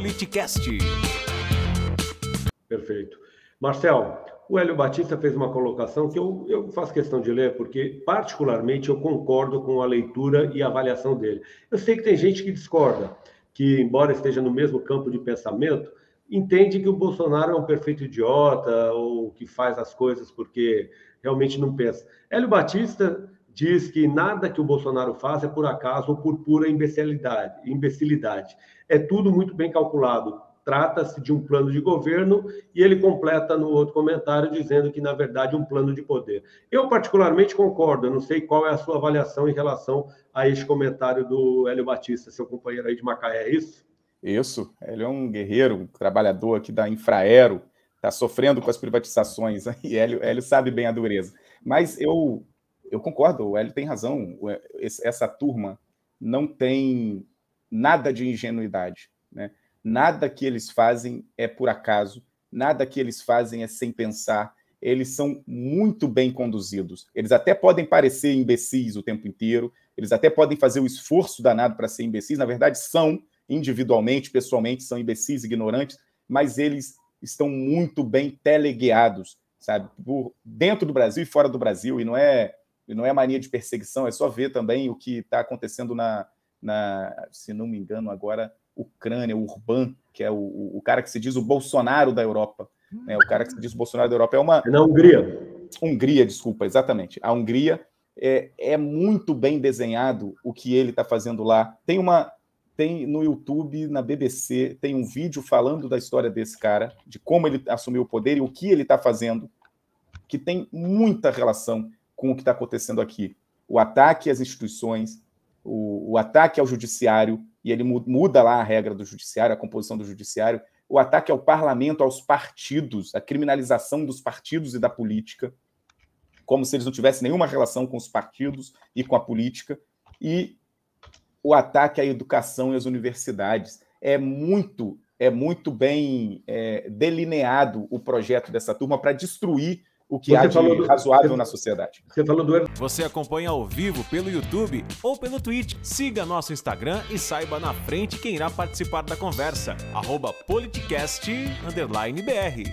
Politicast. Perfeito. Marcel, o Hélio Batista fez uma colocação que eu, eu faço questão de ler, porque, particularmente, eu concordo com a leitura e a avaliação dele. Eu sei que tem gente que discorda, que, embora esteja no mesmo campo de pensamento, entende que o Bolsonaro é um perfeito idiota ou que faz as coisas porque realmente não pensa. Hélio Batista diz que nada que o Bolsonaro faz é por acaso ou por pura imbecilidade. imbecilidade. É tudo muito bem calculado. Trata-se de um plano de governo e ele completa no outro comentário dizendo que, na verdade, é um plano de poder. Eu, particularmente, concordo. Eu não sei qual é a sua avaliação em relação a este comentário do Hélio Batista, seu companheiro aí de Macaé, é isso? Isso. Ele é um guerreiro, um trabalhador aqui da Infraero, está sofrendo com as privatizações. E Hélio, Hélio sabe bem a dureza. Mas eu eu concordo, o Hélio tem razão. Essa turma não tem nada de ingenuidade. Né? Nada que eles fazem é por acaso, nada que eles fazem é sem pensar. Eles são muito bem conduzidos. Eles até podem parecer imbecis o tempo inteiro, eles até podem fazer o esforço danado para ser imbecis, na verdade, são individualmente, pessoalmente, são imbecis, ignorantes, mas eles estão muito bem teleguiados, sabe, por dentro do Brasil e fora do Brasil, e não é e não é mania de perseguição, é só ver também o que está acontecendo na, na, se não me engano, agora, Ucrânia, o Urban, que é o, o cara que se diz o Bolsonaro da Europa. Né? O cara que se diz o Bolsonaro da Europa é uma. É na Hungria. Hungria, desculpa, exatamente. A Hungria é, é muito bem desenhado o que ele está fazendo lá. Tem uma. Tem no YouTube, na BBC, tem um vídeo falando da história desse cara, de como ele assumiu o poder e o que ele está fazendo, que tem muita relação com o que está acontecendo aqui. O ataque às instituições, o, o, ataque ao judiciário, e ele muda lá a regra do judiciário, a composição do judiciário, o ataque ao parlamento, aos partidos, a criminalização dos partidos e da política, como se eles não tivessem nenhuma relação com os partidos e com a política, e o ataque à educação e às universidades. É muito, é muito bem é, delineado o projeto dessa turma para destruir o que você há de do, razoável você, na sociedade. Você falou do Você acompanha ao vivo pelo YouTube ou pelo Twitch. Siga nosso Instagram e saiba na frente quem irá participar da conversa. Arroba politicast_br